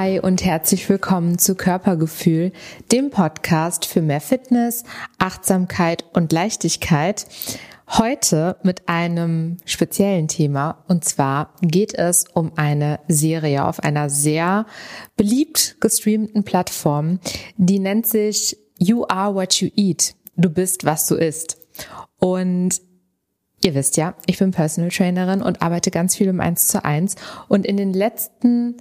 Hi und herzlich willkommen zu Körpergefühl, dem Podcast für mehr Fitness, Achtsamkeit und Leichtigkeit. Heute mit einem speziellen Thema und zwar geht es um eine Serie auf einer sehr beliebt gestreamten Plattform, die nennt sich You Are What You Eat. Du bist, was du isst. Und Ihr wisst ja, ich bin Personal Trainerin und arbeite ganz viel im 1 zu 1. Und in den letzten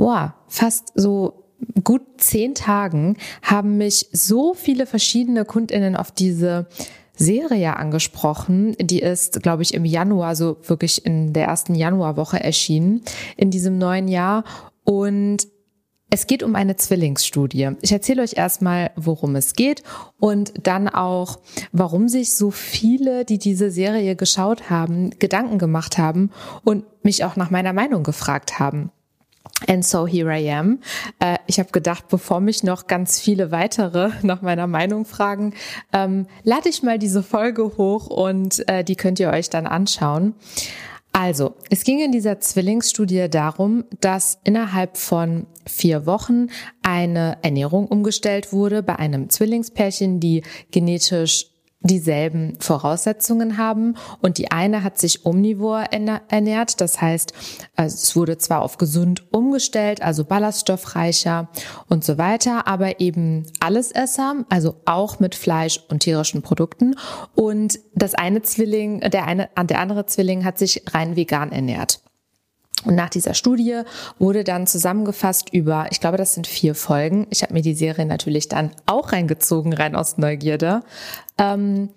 wow, fast so gut zehn Tagen haben mich so viele verschiedene Kundinnen auf diese Serie angesprochen. Die ist, glaube ich, im Januar, so wirklich in der ersten Januarwoche erschienen, in diesem neuen Jahr. Und es geht um eine Zwillingsstudie. Ich erzähle euch erstmal, worum es geht und dann auch, warum sich so viele, die diese Serie geschaut haben, Gedanken gemacht haben und mich auch nach meiner Meinung gefragt haben. And so here I am. Äh, ich habe gedacht, bevor mich noch ganz viele weitere nach meiner Meinung fragen, ähm, lade ich mal diese Folge hoch und äh, die könnt ihr euch dann anschauen. Also, es ging in dieser Zwillingsstudie darum, dass innerhalb von vier Wochen eine Ernährung umgestellt wurde bei einem Zwillingspärchen, die genetisch dieselben Voraussetzungen haben. Und die eine hat sich omnivor ernährt, das heißt, es wurde zwar auf gesund umgestellt, also ballaststoffreicher und so weiter, aber eben Allesesser, also auch mit Fleisch und tierischen Produkten. Und das eine Zwilling, der eine, der andere Zwilling hat sich rein vegan ernährt. Und nach dieser Studie wurde dann zusammengefasst über, ich glaube, das sind vier Folgen. Ich habe mir die Serie natürlich dann auch reingezogen, rein aus Neugierde. Ähm,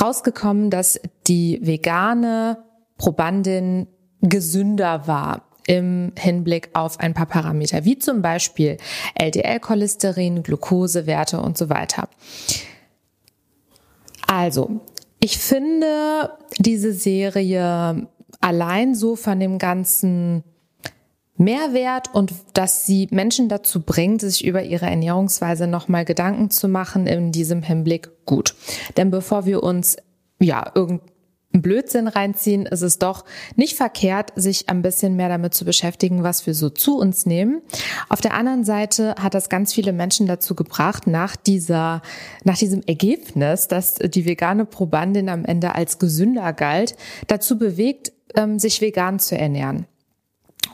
rausgekommen, dass die vegane Probandin gesünder war im Hinblick auf ein paar Parameter, wie zum Beispiel LDL-Cholesterin, Glukosewerte und so weiter. Also, ich finde diese Serie allein so von dem ganzen Mehrwert und dass sie Menschen dazu bringt, sich über ihre Ernährungsweise nochmal Gedanken zu machen in diesem Hinblick gut. Denn bevor wir uns ja irgendein Blödsinn reinziehen, ist es doch nicht verkehrt, sich ein bisschen mehr damit zu beschäftigen, was wir so zu uns nehmen. Auf der anderen Seite hat das ganz viele Menschen dazu gebracht, nach dieser, nach diesem Ergebnis, dass die vegane Probandin am Ende als gesünder galt, dazu bewegt, ähm, sich vegan zu ernähren.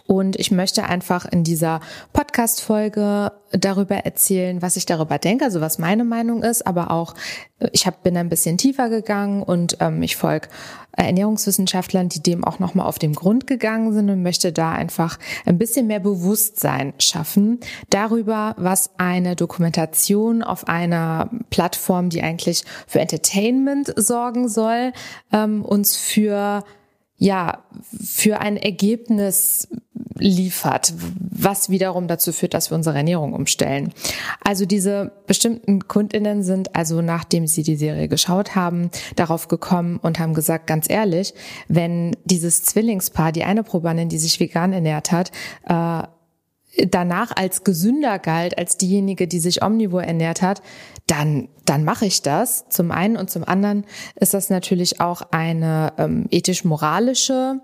Und ich möchte einfach in dieser Podcast-Folge darüber erzählen, was ich darüber denke, also was meine Meinung ist, aber auch, äh, ich hab, bin ein bisschen tiefer gegangen und ähm, ich folge Ernährungswissenschaftlern, die dem auch nochmal auf den Grund gegangen sind und möchte da einfach ein bisschen mehr Bewusstsein schaffen darüber, was eine Dokumentation auf einer Plattform, die eigentlich für Entertainment sorgen soll, ähm, uns für ja, für ein Ergebnis liefert, was wiederum dazu führt, dass wir unsere Ernährung umstellen. Also diese bestimmten Kundinnen sind also, nachdem sie die Serie geschaut haben, darauf gekommen und haben gesagt, ganz ehrlich, wenn dieses Zwillingspaar, die eine Probandin, die sich vegan ernährt hat, äh, danach als gesünder galt als diejenige, die sich omnivor ernährt hat, dann, dann mache ich das. Zum einen und zum anderen ist das natürlich auch eine ähm, ethisch-moralische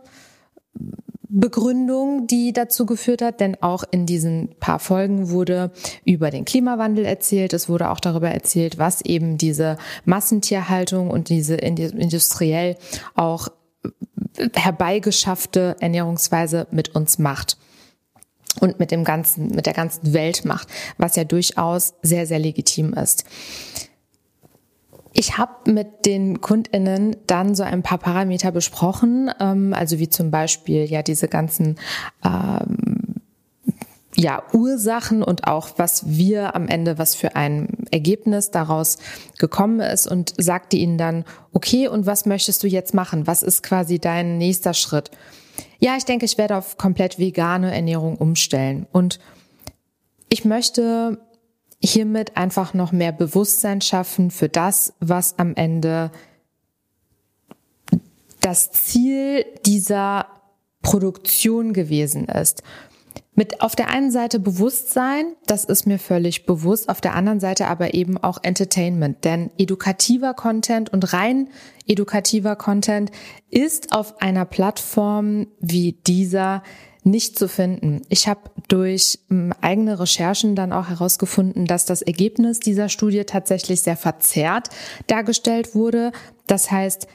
Begründung, die dazu geführt hat, denn auch in diesen paar Folgen wurde über den Klimawandel erzählt. Es wurde auch darüber erzählt, was eben diese Massentierhaltung und diese industriell auch herbeigeschaffte Ernährungsweise mit uns macht und mit dem ganzen, mit der ganzen Welt macht, was ja durchaus sehr, sehr legitim ist. Ich habe mit den KundInnen dann so ein paar Parameter besprochen, ähm, also wie zum Beispiel ja diese ganzen ähm, ja, Ursachen und auch was wir am Ende, was für ein Ergebnis daraus gekommen ist und sagte ihnen dann, okay, und was möchtest du jetzt machen? Was ist quasi dein nächster Schritt? Ja, ich denke, ich werde auf komplett vegane Ernährung umstellen und ich möchte hiermit einfach noch mehr Bewusstsein schaffen für das, was am Ende das Ziel dieser Produktion gewesen ist. Mit auf der einen Seite Bewusstsein, das ist mir völlig bewusst, auf der anderen Seite aber eben auch Entertainment, denn edukativer Content und rein edukativer Content ist auf einer Plattform wie dieser nicht zu finden. Ich habe durch ähm, eigene Recherchen dann auch herausgefunden, dass das Ergebnis dieser Studie tatsächlich sehr verzerrt dargestellt wurde. Das heißt,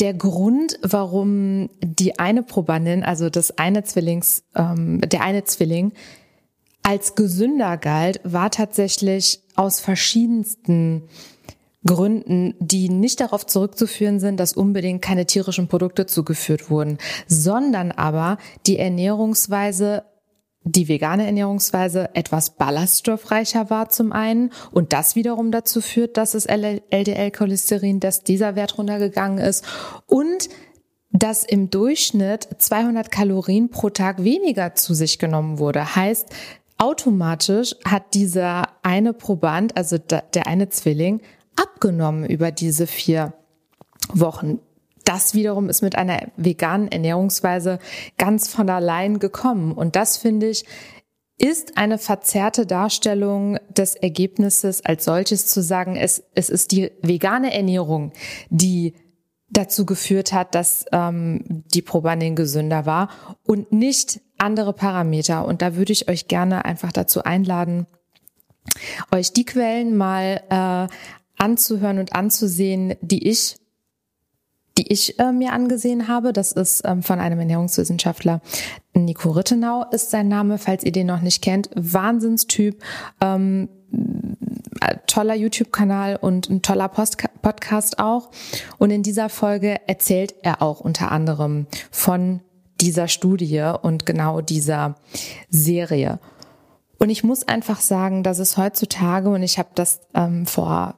der Grund, warum die eine Probandin, also das eine Zwillings, ähm, der eine Zwilling als gesünder galt, war tatsächlich aus verschiedensten Gründen, die nicht darauf zurückzuführen sind, dass unbedingt keine tierischen Produkte zugeführt wurden, sondern aber die Ernährungsweise die vegane Ernährungsweise etwas ballaststoffreicher war zum einen und das wiederum dazu führt, dass das LDL-Cholesterin, dass dieser Wert runtergegangen ist und dass im Durchschnitt 200 Kalorien pro Tag weniger zu sich genommen wurde. Heißt, automatisch hat dieser eine Proband, also der eine Zwilling, abgenommen über diese vier Wochen das wiederum ist mit einer veganen Ernährungsweise ganz von allein gekommen. Und das finde ich, ist eine verzerrte Darstellung des Ergebnisses als solches zu sagen, es, es ist die vegane Ernährung, die dazu geführt hat, dass ähm, die Probandin gesünder war und nicht andere Parameter. Und da würde ich euch gerne einfach dazu einladen, euch die Quellen mal äh, anzuhören und anzusehen, die ich die ich äh, mir angesehen habe. Das ist ähm, von einem Ernährungswissenschaftler. Nico Rittenau ist sein Name, falls ihr den noch nicht kennt. Wahnsinnstyp. Ähm, äh, toller YouTube-Kanal und ein toller Post Podcast auch. Und in dieser Folge erzählt er auch unter anderem von dieser Studie und genau dieser Serie. Und ich muss einfach sagen, dass es heutzutage, und ich habe das ähm, vor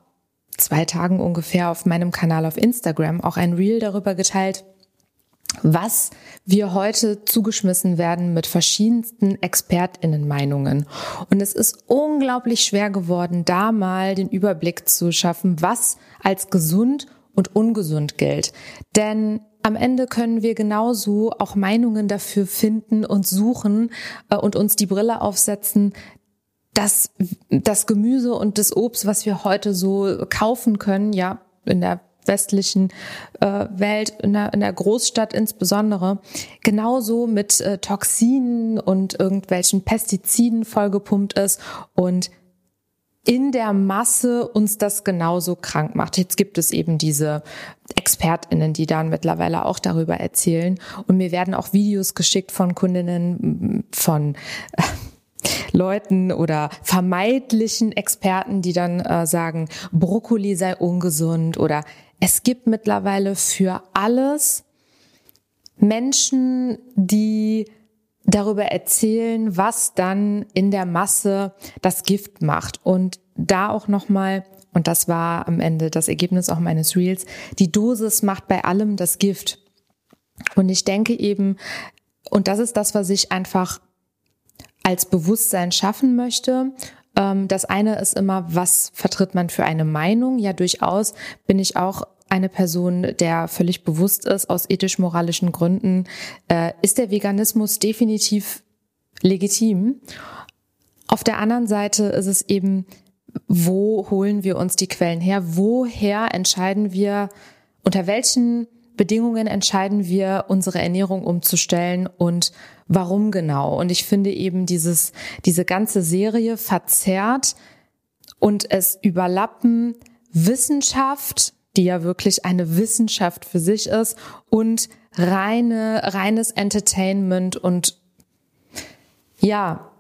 zwei Tagen ungefähr auf meinem Kanal auf Instagram auch ein Reel darüber geteilt, was wir heute zugeschmissen werden mit verschiedensten Expertinnenmeinungen. Und es ist unglaublich schwer geworden, da mal den Überblick zu schaffen, was als gesund und ungesund gilt. Denn am Ende können wir genauso auch Meinungen dafür finden und suchen äh, und uns die Brille aufsetzen, das, das Gemüse und das Obst, was wir heute so kaufen können, ja, in der westlichen äh, Welt, in der, in der Großstadt insbesondere, genauso mit äh, Toxinen und irgendwelchen Pestiziden vollgepumpt ist und in der Masse uns das genauso krank macht. Jetzt gibt es eben diese ExpertInnen, die dann mittlerweile auch darüber erzählen. Und mir werden auch Videos geschickt von Kundinnen von äh, Leuten oder vermeidlichen Experten, die dann äh, sagen, Brokkoli sei ungesund oder es gibt mittlerweile für alles Menschen, die darüber erzählen, was dann in der Masse das Gift macht und da auch noch mal und das war am Ende das Ergebnis auch meines Reels, die Dosis macht bei allem das Gift. Und ich denke eben, und das ist das, was ich einfach als Bewusstsein schaffen möchte. Ähm, das eine ist immer, was vertritt man für eine Meinung? Ja, durchaus bin ich auch eine Person, der völlig bewusst ist, aus ethisch-moralischen Gründen, äh, ist der Veganismus definitiv legitim. Auf der anderen Seite ist es eben, wo holen wir uns die Quellen her? Woher entscheiden wir, unter welchen Bedingungen entscheiden wir, unsere Ernährung umzustellen und warum genau. Und ich finde eben dieses, diese ganze Serie verzerrt und es überlappen Wissenschaft, die ja wirklich eine Wissenschaft für sich ist und reine, reines Entertainment und ja,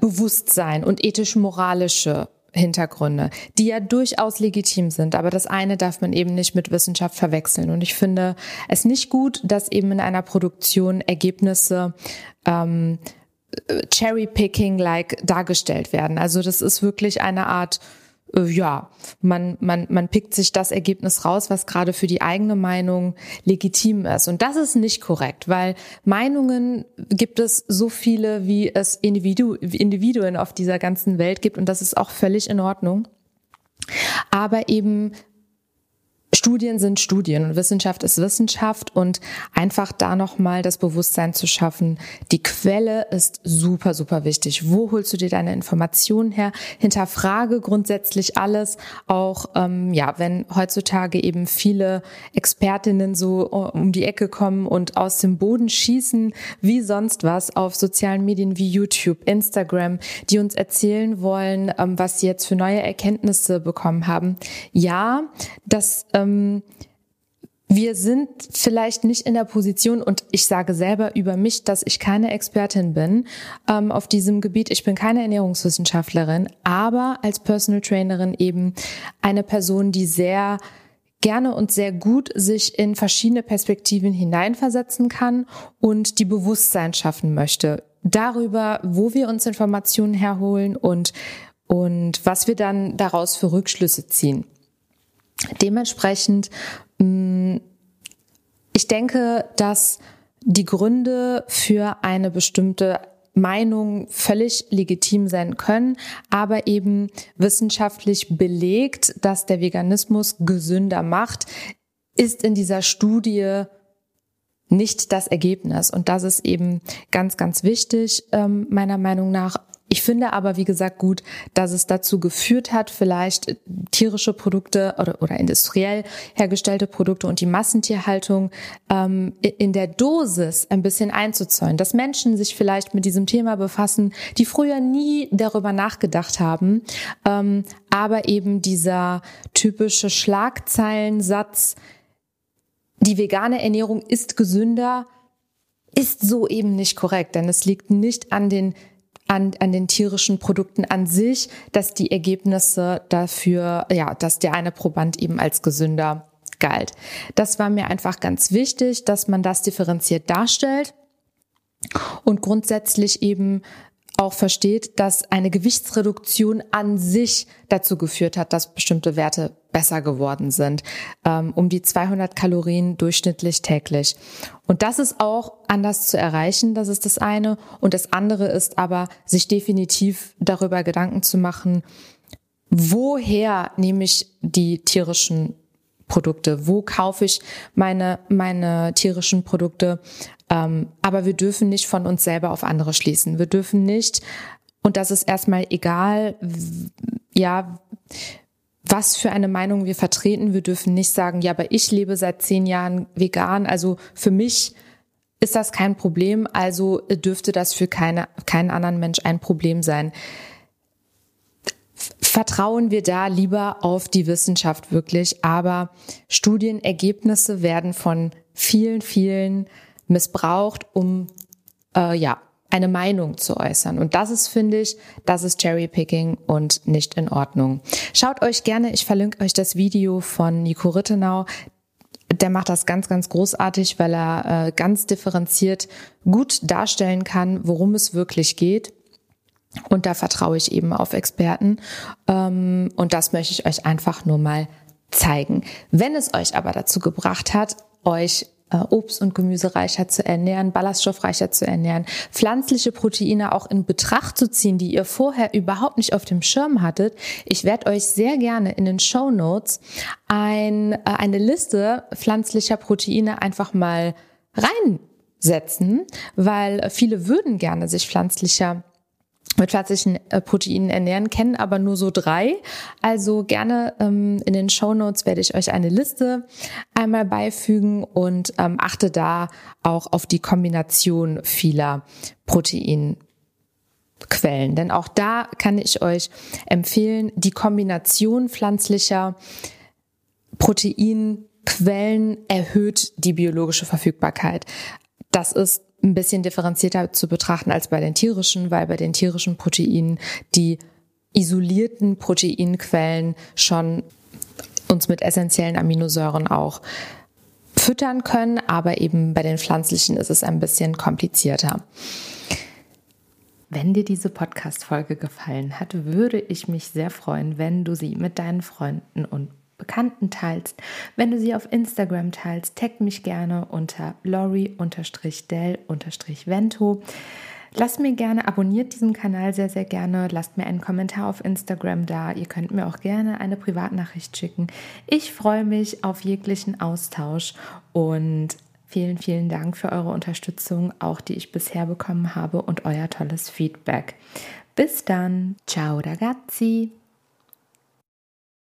Bewusstsein und ethisch-moralische Hintergründe, die ja durchaus legitim sind, aber das eine darf man eben nicht mit Wissenschaft verwechseln. Und ich finde es nicht gut, dass eben in einer Produktion Ergebnisse ähm, äh, Cherry-Picking-like dargestellt werden. Also das ist wirklich eine Art ja, man, man, man pickt sich das Ergebnis raus, was gerade für die eigene Meinung legitim ist. Und das ist nicht korrekt, weil Meinungen gibt es so viele, wie es Individu Individuen auf dieser ganzen Welt gibt. Und das ist auch völlig in Ordnung. Aber eben Studien sind Studien und Wissenschaft ist Wissenschaft und einfach da nochmal das Bewusstsein zu schaffen, die Quelle ist super, super wichtig. Wo holst du dir deine Informationen her? Hinterfrage grundsätzlich alles, auch ähm, ja, wenn heutzutage eben viele Expertinnen so äh, um die Ecke kommen und aus dem Boden schießen, wie sonst was auf sozialen Medien wie YouTube, Instagram, die uns erzählen wollen, ähm, was sie jetzt für neue Erkenntnisse bekommen haben. Ja, das ähm, wir sind vielleicht nicht in der Position, und ich sage selber über mich, dass ich keine Expertin bin ähm, auf diesem Gebiet. Ich bin keine Ernährungswissenschaftlerin, aber als Personal Trainerin eben eine Person, die sehr gerne und sehr gut sich in verschiedene Perspektiven hineinversetzen kann und die Bewusstsein schaffen möchte darüber, wo wir uns Informationen herholen und, und was wir dann daraus für Rückschlüsse ziehen. Dementsprechend, mm, ich denke, dass die Gründe für eine bestimmte Meinung völlig legitim sein können, aber eben wissenschaftlich belegt, dass der Veganismus gesünder macht, ist in dieser Studie nicht das Ergebnis. Und das ist eben ganz, ganz wichtig, ähm, meiner Meinung nach. Ich finde aber, wie gesagt, gut, dass es dazu geführt hat, vielleicht tierische Produkte oder, oder industriell hergestellte Produkte und die Massentierhaltung ähm, in der Dosis ein bisschen einzuzäunen, dass Menschen sich vielleicht mit diesem Thema befassen, die früher nie darüber nachgedacht haben, ähm, aber eben dieser typische Schlagzeilensatz, die vegane Ernährung ist gesünder, ist so eben nicht korrekt, denn es liegt nicht an den an, an den tierischen Produkten an sich, dass die Ergebnisse dafür, ja, dass der eine Proband eben als gesünder galt. Das war mir einfach ganz wichtig, dass man das differenziert darstellt und grundsätzlich eben auch versteht, dass eine Gewichtsreduktion an sich dazu geführt hat, dass bestimmte Werte besser geworden sind, ähm, um die 200 Kalorien durchschnittlich täglich. Und das ist auch anders zu erreichen, das ist das eine. Und das andere ist aber, sich definitiv darüber Gedanken zu machen, woher nehme ich die tierischen Produkte? Wo kaufe ich meine, meine tierischen Produkte? Ähm, aber wir dürfen nicht von uns selber auf andere schließen. Wir dürfen nicht, und das ist erstmal egal, ja, was für eine Meinung wir vertreten. Wir dürfen nicht sagen, ja, aber ich lebe seit zehn Jahren vegan, also für mich ist das kein Problem, also dürfte das für keine, keinen anderen Mensch ein Problem sein. Vertrauen wir da lieber auf die Wissenschaft wirklich, aber Studienergebnisse werden von vielen, vielen missbraucht, um äh, ja eine Meinung zu äußern. Und das ist, finde ich, das ist Cherrypicking und nicht in Ordnung. Schaut euch gerne, ich verlinke euch das Video von Nico Rittenau. Der macht das ganz, ganz großartig, weil er äh, ganz differenziert gut darstellen kann, worum es wirklich geht. Und da vertraue ich eben auf Experten. Ähm, und das möchte ich euch einfach nur mal zeigen. Wenn es euch aber dazu gebracht hat, euch Obst- und Gemüsereicher zu ernähren, ballaststoffreicher zu ernähren, pflanzliche Proteine auch in Betracht zu ziehen, die ihr vorher überhaupt nicht auf dem Schirm hattet. Ich werde euch sehr gerne in den Show Notes ein, äh, eine Liste pflanzlicher Proteine einfach mal reinsetzen, weil viele würden gerne sich pflanzlicher mit pflanzlichen äh, Proteinen ernähren, kennen aber nur so drei. Also gerne ähm, in den Show Notes werde ich euch eine Liste einmal beifügen und ähm, achte da auch auf die Kombination vieler Proteinquellen. Denn auch da kann ich euch empfehlen, die Kombination pflanzlicher Proteinquellen erhöht die biologische Verfügbarkeit. Das ist ein bisschen differenzierter zu betrachten als bei den tierischen, weil bei den tierischen Proteinen die isolierten Proteinquellen schon uns mit essentiellen Aminosäuren auch füttern können, aber eben bei den pflanzlichen ist es ein bisschen komplizierter. Wenn dir diese Podcast-Folge gefallen hat, würde ich mich sehr freuen, wenn du sie mit deinen Freunden und Bekannten teilst. Wenn du sie auf Instagram teilst, tag mich gerne unter lori-del-vento. Lasst mir gerne, abonniert diesen Kanal sehr, sehr gerne. Lasst mir einen Kommentar auf Instagram da. Ihr könnt mir auch gerne eine Privatnachricht schicken. Ich freue mich auf jeglichen Austausch und vielen, vielen Dank für eure Unterstützung, auch die ich bisher bekommen habe und euer tolles Feedback. Bis dann. Ciao ragazzi.